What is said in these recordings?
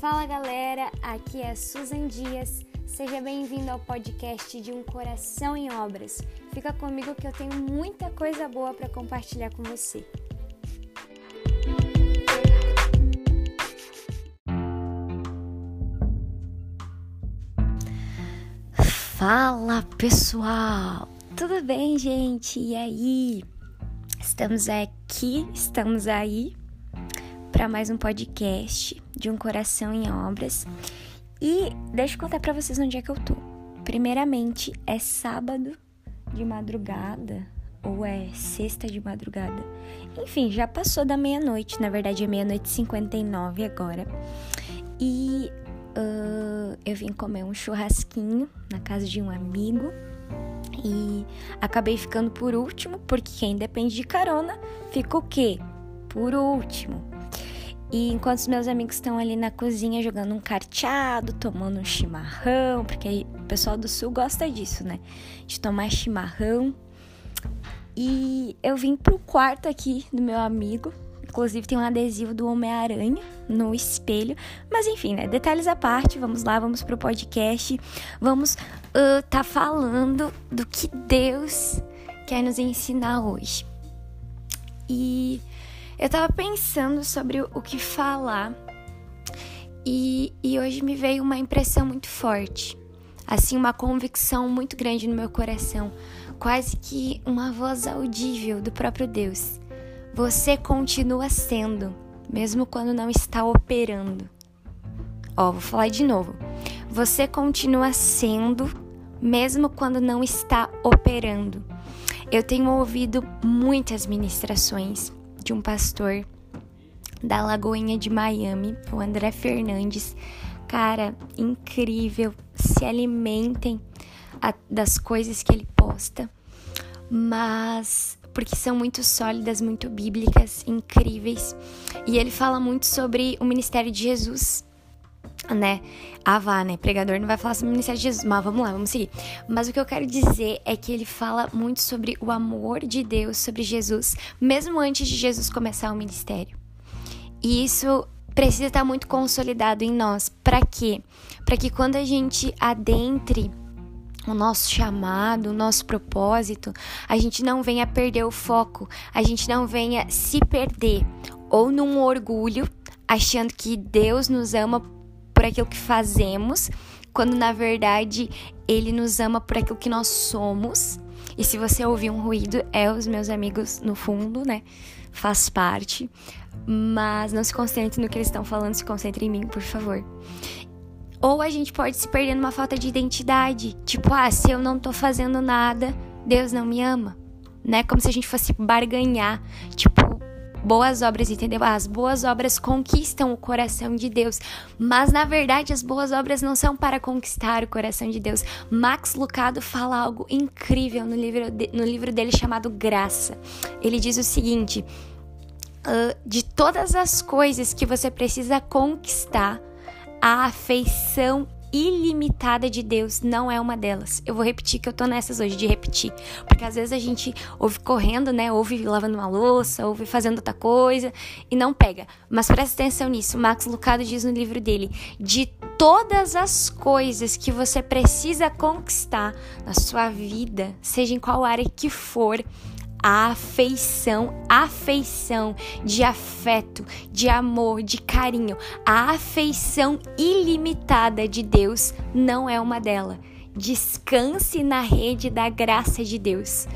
Fala galera, aqui é Susan Dias. Seja bem-vindo ao podcast de Um Coração em Obras. Fica comigo que eu tenho muita coisa boa para compartilhar com você. Fala pessoal, tudo bem, gente? E aí? Estamos aqui, estamos aí para mais um podcast de Um Coração em Obras. E deixa eu contar para vocês onde é que eu tô. Primeiramente, é sábado de madrugada ou é sexta de madrugada. Enfim, já passou da meia-noite, na verdade é meia-noite e 59 agora. E uh, eu vim comer um churrasquinho na casa de um amigo e acabei ficando por último, porque quem depende de carona fica o quê? Por último. E enquanto os meus amigos estão ali na cozinha jogando um carteado, tomando um chimarrão, porque o pessoal do sul gosta disso, né? De tomar chimarrão. E eu vim pro quarto aqui do meu amigo. Inclusive tem um adesivo do Homem-Aranha no espelho. Mas enfim, né? Detalhes à parte. Vamos lá, vamos pro podcast. Vamos uh, tá falando do que Deus quer nos ensinar hoje. E eu tava pensando sobre o que falar e, e hoje me veio uma impressão muito forte, assim, uma convicção muito grande no meu coração, quase que uma voz audível do próprio Deus. Você continua sendo, mesmo quando não está operando. Ó, vou falar de novo. Você continua sendo, mesmo quando não está operando. Eu tenho ouvido muitas ministrações de um pastor da Lagoinha de Miami, o André Fernandes. Cara, incrível. Se alimentem a, das coisas que ele posta, mas porque são muito sólidas, muito bíblicas, incríveis. E ele fala muito sobre o ministério de Jesus né? Ah, vá, né? Pregador não vai falar sobre o ministério de Jesus, mas vamos lá, vamos seguir. Mas o que eu quero dizer é que ele fala muito sobre o amor de Deus sobre Jesus, mesmo antes de Jesus começar o ministério. E isso precisa estar muito consolidado em nós. Para quê? Para que quando a gente adentre o nosso chamado, o nosso propósito, a gente não venha perder o foco, a gente não venha se perder ou num orgulho, achando que Deus nos ama por aquilo que fazemos, quando na verdade ele nos ama por aquilo que nós somos. E se você ouvir um ruído, é os meus amigos no fundo, né? Faz parte. Mas não se concentre no que eles estão falando, se concentre em mim, por favor. Ou a gente pode se perder numa falta de identidade. Tipo, ah, se eu não tô fazendo nada, Deus não me ama. Né? Como se a gente fosse barganhar. Tipo, boas obras, entendeu? As boas obras conquistam o coração de Deus, mas na verdade as boas obras não são para conquistar o coração de Deus. Max Lucado fala algo incrível no livro, de, no livro dele chamado Graça. Ele diz o seguinte: uh, de todas as coisas que você precisa conquistar, a afeição ilimitada de Deus não é uma delas. Eu vou repetir que eu tô nessas hoje de repetir, porque às vezes a gente ouve correndo, né? Ouve lavando uma louça, ouve fazendo outra coisa e não pega. Mas presta atenção nisso. Max Lucado diz no livro dele: de todas as coisas que você precisa conquistar na sua vida, seja em qual área que for, a afeição, afeição de afeto, de amor, de carinho, a afeição ilimitada de Deus não é uma delas. Descanse na rede da graça de Deus.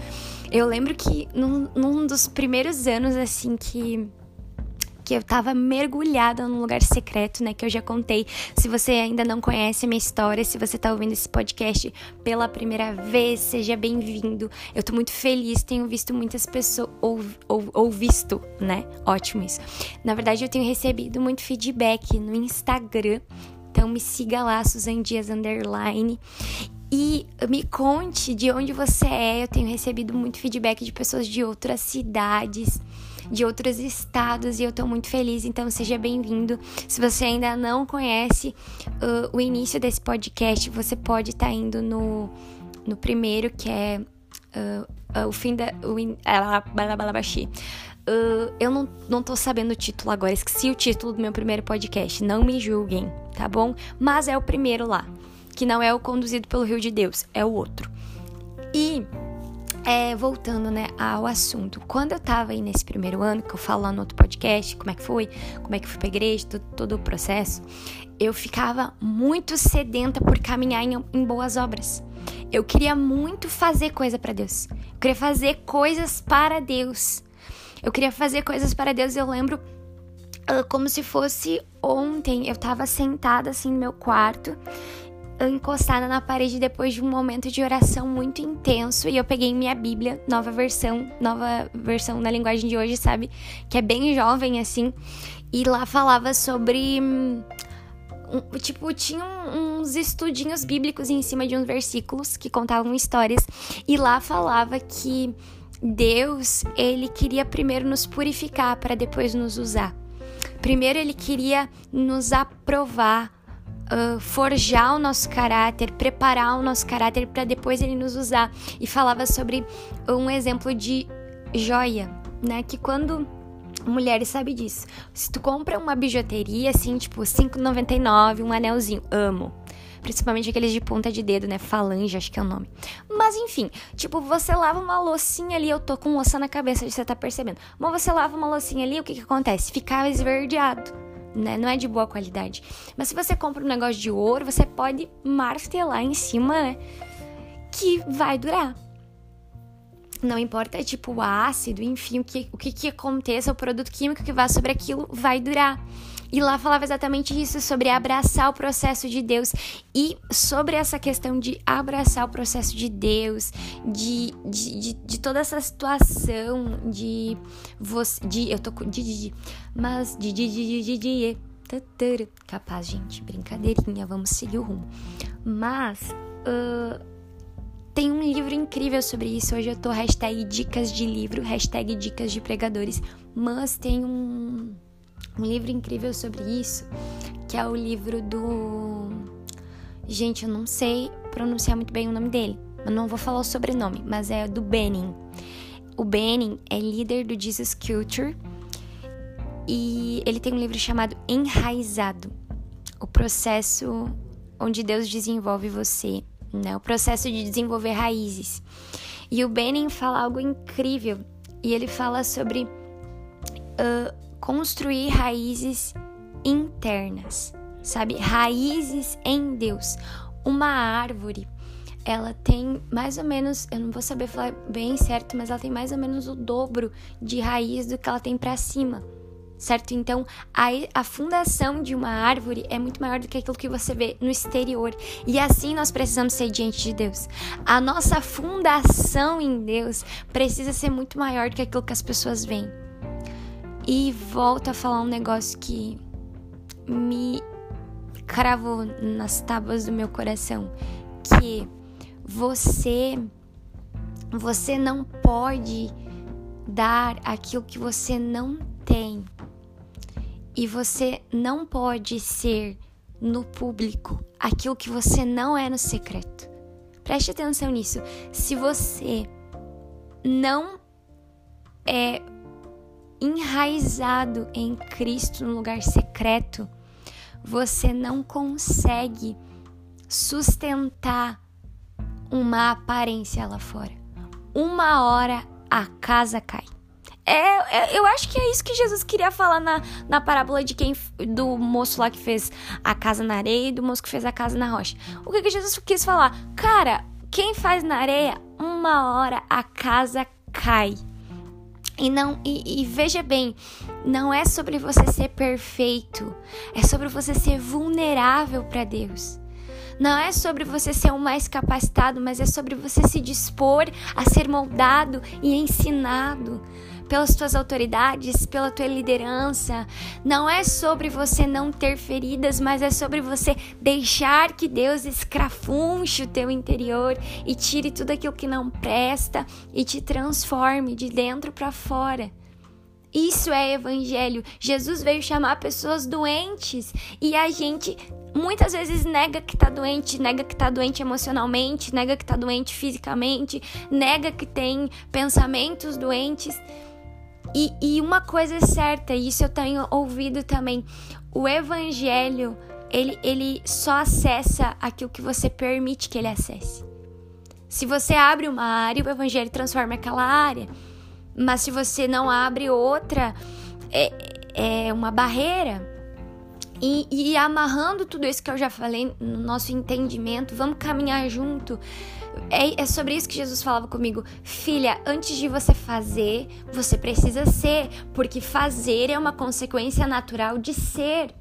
Eu lembro que num, num dos primeiros anos assim que que eu tava mergulhada num lugar secreto, né? Que eu já contei. Se você ainda não conhece a minha história, se você tá ouvindo esse podcast pela primeira vez, seja bem-vindo. Eu tô muito feliz, tenho visto muitas pessoas, ou, ou, ou visto, né? Ótimo isso. Na verdade, eu tenho recebido muito feedback no Instagram. Então me siga lá, Dias Underline. E me conte de onde você é. Eu tenho recebido muito feedback de pessoas de outras cidades de outros estados e eu tô muito feliz, então seja bem-vindo. Se você ainda não conhece uh, o início desse podcast, você pode estar tá indo no, no primeiro, que é uh, uh, o fim da. O in, Uh, eu não, não tô sabendo o título agora, esqueci o título do meu primeiro podcast. Não me julguem, tá bom? Mas é o primeiro lá, que não é o conduzido pelo Rio de Deus, é o outro. E é, voltando, né, ao assunto. Quando eu tava aí nesse primeiro ano, que eu falo lá no outro podcast, como é que foi, como é que fui pra igreja, todo, todo o processo, eu ficava muito sedenta por caminhar em, em boas obras. Eu queria muito fazer coisa para Deus. Eu queria fazer coisas para Deus. Eu queria fazer coisas para Deus. Eu lembro uh, como se fosse ontem. Eu tava sentada assim no meu quarto encostada na parede depois de um momento de oração muito intenso e eu peguei minha Bíblia, nova versão, nova versão na linguagem de hoje, sabe? Que é bem jovem assim, e lá falava sobre um, tipo, tinha uns estudinhos bíblicos em cima de uns versículos que contavam histórias e lá falava que Deus, ele queria primeiro nos purificar para depois nos usar. Primeiro ele queria nos aprovar uh, forjar o nosso caráter, preparar o nosso caráter para depois ele nos usar. E falava sobre um exemplo de joia, né? Que quando mulheres sabe disso. Se tu compra uma bijuteria assim, tipo 5,99, um anelzinho, amo. Principalmente aqueles de ponta de dedo, né? Falange, acho que é o nome. Mas enfim, tipo, você lava uma loucinha ali, eu tô com louça na cabeça, você tá percebendo. Mas você lava uma loucinha ali, o que que acontece? Fica esverdeado né? Não é de boa qualidade. Mas se você compra um negócio de ouro, você pode martelar em cima, né? Que vai durar. Não importa, tipo, o ácido, enfim, o que, o que, que aconteça, o produto químico que vá sobre aquilo vai durar. E lá falava exatamente isso, sobre abraçar o processo de Deus. E sobre essa questão de abraçar o processo de Deus, de, de, de, de toda essa situação de você. De, eu tô com. De, de, de, mas. De, de, de, de, de, de, Capaz, gente, brincadeirinha, vamos seguir o rumo. Mas. Uh, tem um livro incrível sobre isso. Hoje eu tô hashtag dicas de livro, hashtag dicas de pregadores. Mas tem um, um livro incrível sobre isso, que é o livro do. Gente, eu não sei pronunciar muito bem o nome dele. Eu não vou falar o sobrenome, mas é do Benning. O Benning é líder do Jesus Culture e ele tem um livro chamado Enraizado o processo onde Deus desenvolve você, né? O processo de desenvolver raízes. E o Benning fala algo incrível e ele fala sobre uh, construir raízes internas, sabe? Raízes em Deus. Uma árvore, ela tem mais ou menos, eu não vou saber falar bem certo, mas ela tem mais ou menos o dobro de raiz do que ela tem para cima. Certo? Então, a, a fundação de uma árvore é muito maior do que aquilo que você vê no exterior. E assim nós precisamos ser diante de Deus. A nossa fundação em Deus precisa ser muito maior do que aquilo que as pessoas veem. E volto a falar um negócio que me cravou nas tábuas do meu coração, que você você não pode dar aquilo que você não tem. E você não pode ser no público aquilo que você não é no secreto. Preste atenção nisso. Se você não é enraizado em Cristo no lugar secreto, você não consegue sustentar uma aparência lá fora. Uma hora a casa cai. É, é, eu acho que é isso que Jesus queria falar na, na parábola de quem do moço lá que fez a casa na areia e do moço que fez a casa na rocha. O que, que Jesus quis falar? Cara, quem faz na areia, uma hora a casa cai. E não e, e, veja bem, não é sobre você ser perfeito, é sobre você ser vulnerável para Deus. Não é sobre você ser o mais capacitado, mas é sobre você se dispor a ser moldado e ensinado pelas tuas autoridades, pela tua liderança. Não é sobre você não ter feridas, mas é sobre você deixar que Deus escrafunche o teu interior e tire tudo aquilo que não presta e te transforme de dentro para fora. Isso é evangelho. Jesus veio chamar pessoas doentes e a gente muitas vezes nega que tá doente, nega que tá doente emocionalmente, nega que tá doente fisicamente, nega que tem pensamentos doentes. E, e uma coisa é certa, isso eu tenho ouvido também: o evangelho ele, ele só acessa aquilo que você permite que ele acesse. Se você abre uma área, o evangelho transforma aquela área. Mas se você não abre outra, é, é uma barreira. E, e amarrando tudo isso que eu já falei no nosso entendimento, vamos caminhar junto. É, é, sobre isso que Jesus falava comigo. Filha, antes de você fazer, você precisa ser, porque fazer é uma consequência natural de ser.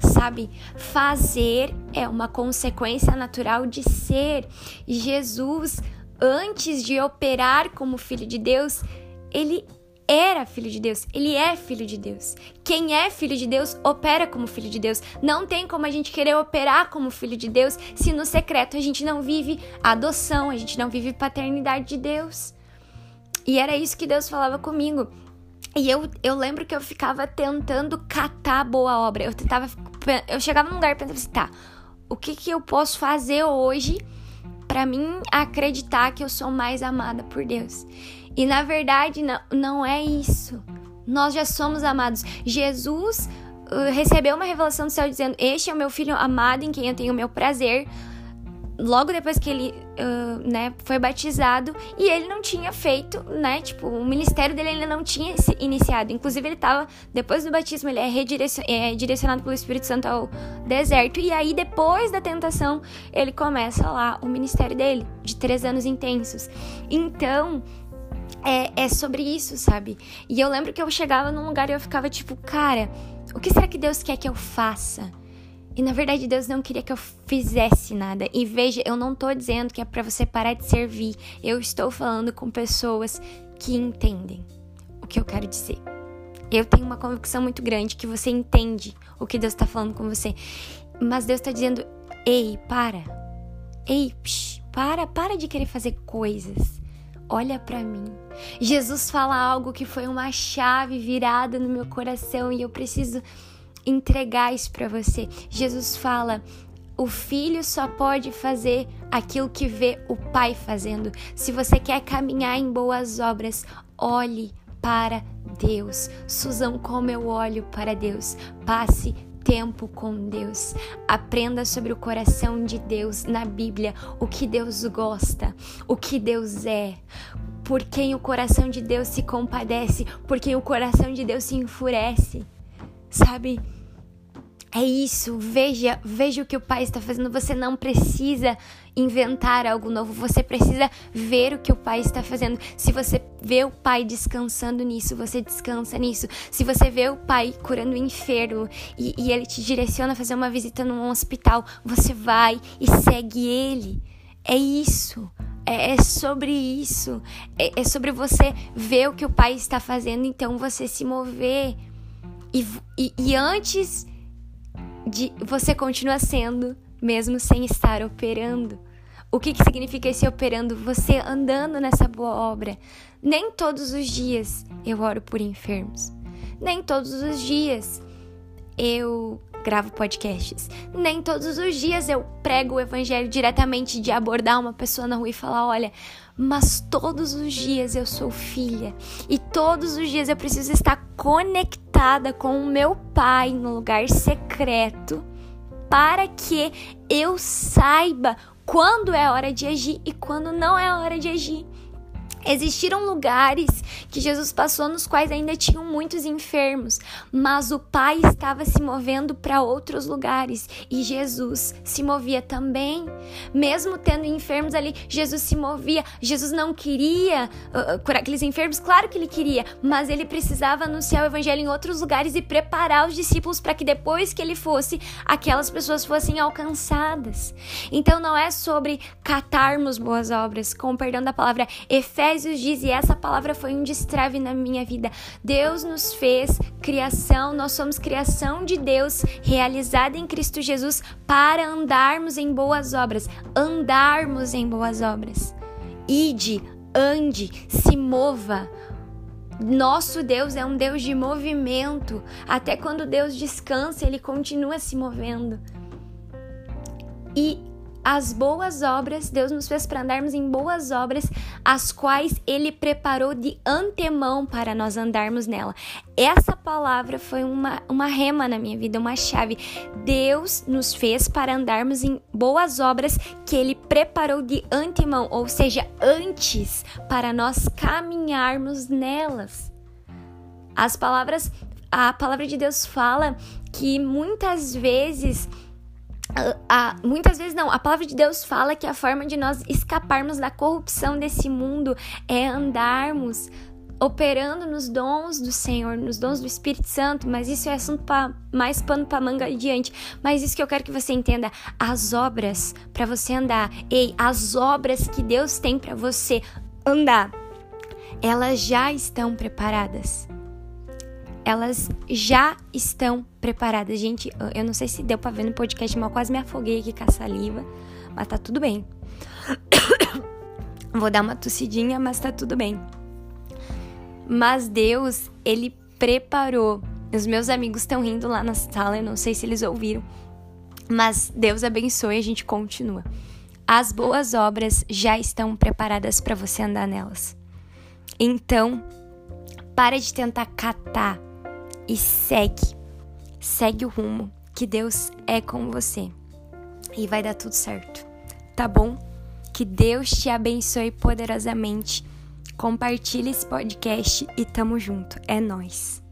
Sabe? Fazer é uma consequência natural de ser. E Jesus, antes de operar como filho de Deus, ele era filho de Deus, ele é filho de Deus. Quem é filho de Deus opera como filho de Deus. Não tem como a gente querer operar como filho de Deus se no secreto a gente não vive adoção, a gente não vive paternidade de Deus. E era isso que Deus falava comigo. E eu, eu lembro que eu ficava tentando catar boa obra. Eu tentava. Eu chegava num lugar e pensava assim, tá, o que, que eu posso fazer hoje para mim acreditar que eu sou mais amada por Deus? E na verdade não, não é isso. Nós já somos amados. Jesus uh, recebeu uma revelação do céu dizendo: Este é o meu filho amado em quem eu tenho o meu prazer logo depois que ele uh, né, foi batizado e ele não tinha feito, né? Tipo, o ministério dele ainda não tinha iniciado. Inclusive, ele estava, depois do batismo, ele é, é direcionado pelo Espírito Santo ao deserto. E aí, depois da tentação, ele começa lá o ministério dele, de três anos intensos. Então, é, é sobre isso, sabe? E eu lembro que eu chegava num lugar e eu ficava tipo, cara, o que será que Deus quer que eu faça? E na verdade Deus não queria que eu fizesse nada. E veja, eu não tô dizendo que é para você parar de servir. Eu estou falando com pessoas que entendem o que eu quero dizer. Eu tenho uma convicção muito grande que você entende o que Deus está falando com você. Mas Deus está dizendo: ei, para. Ei, psh, para, para de querer fazer coisas. Olha para mim. Jesus fala algo que foi uma chave virada no meu coração e eu preciso entregar isso para você. Jesus fala: o filho só pode fazer aquilo que vê o pai fazendo. Se você quer caminhar em boas obras, olhe para Deus. Suzão, como eu olho para Deus. Passe tempo com Deus. Aprenda sobre o coração de Deus na Bíblia, o que Deus gosta, o que Deus é, por quem o coração de Deus se compadece, por quem o coração de Deus se enfurece. Sabe? É isso, veja, veja o que o pai está fazendo. Você não precisa inventar algo novo, você precisa ver o que o pai está fazendo. Se você vê o pai descansando nisso, você descansa nisso. Se você vê o pai curando o enfermo e, e ele te direciona a fazer uma visita num hospital, você vai e segue ele. É isso. É, é sobre isso. É, é sobre você ver o que o pai está fazendo, então você se mover. e, e, e antes de você continua sendo, mesmo sem estar operando. O que, que significa esse operando? Você andando nessa boa obra. Nem todos os dias eu oro por enfermos. Nem todos os dias eu gravo podcasts. Nem todos os dias eu prego o evangelho diretamente de abordar uma pessoa na rua e falar: olha, mas todos os dias eu sou filha e todos os dias eu preciso estar conectada com o meu pai no lugar secreto para que eu saiba quando é hora de agir e quando não é hora de agir. Existiram lugares que Jesus passou nos quais ainda tinham muitos enfermos, mas o Pai estava se movendo para outros lugares e Jesus se movia também. Mesmo tendo enfermos ali, Jesus se movia. Jesus não queria uh, curar aqueles enfermos, claro que ele queria, mas ele precisava anunciar o evangelho em outros lugares e preparar os discípulos para que depois que ele fosse, aquelas pessoas fossem alcançadas. Então não é sobre catarmos boas obras, com perdão da palavra, Efésios Efésios diz, e essa palavra foi um destrave na minha vida. Deus nos fez criação, nós somos criação de Deus, realizada em Cristo Jesus, para andarmos em boas obras. Andarmos em boas obras. Ide, ande, se mova. Nosso Deus é um Deus de movimento. Até quando Deus descansa, ele continua se movendo. E as boas obras, Deus nos fez para andarmos em boas obras, as quais Ele preparou de antemão para nós andarmos nela. Essa palavra foi uma, uma rema na minha vida, uma chave. Deus nos fez para andarmos em boas obras que Ele preparou de antemão, ou seja, antes, para nós caminharmos nelas. As palavras, a palavra de Deus fala que muitas vezes a, muitas vezes não, a palavra de Deus fala que a forma de nós escaparmos da corrupção desse mundo é andarmos operando nos dons do Senhor, nos dons do Espírito Santo, mas isso é assunto para mais pano para manga adiante. Mas isso que eu quero que você entenda, as obras para você andar, ei, as obras que Deus tem para você andar, elas já estão preparadas elas já estão preparadas. Gente, eu não sei se deu pra ver no podcast, mas eu quase me afoguei aqui com a saliva. Mas tá tudo bem. Vou dar uma tossidinha, mas tá tudo bem. Mas Deus, Ele preparou. Os meus amigos estão rindo lá na sala, eu não sei se eles ouviram. Mas Deus abençoe a gente continua. As boas obras já estão preparadas para você andar nelas. Então, para de tentar catar e segue. Segue o rumo que Deus é com você. E vai dar tudo certo. Tá bom? Que Deus te abençoe poderosamente. Compartilhe esse podcast e tamo junto. É nós.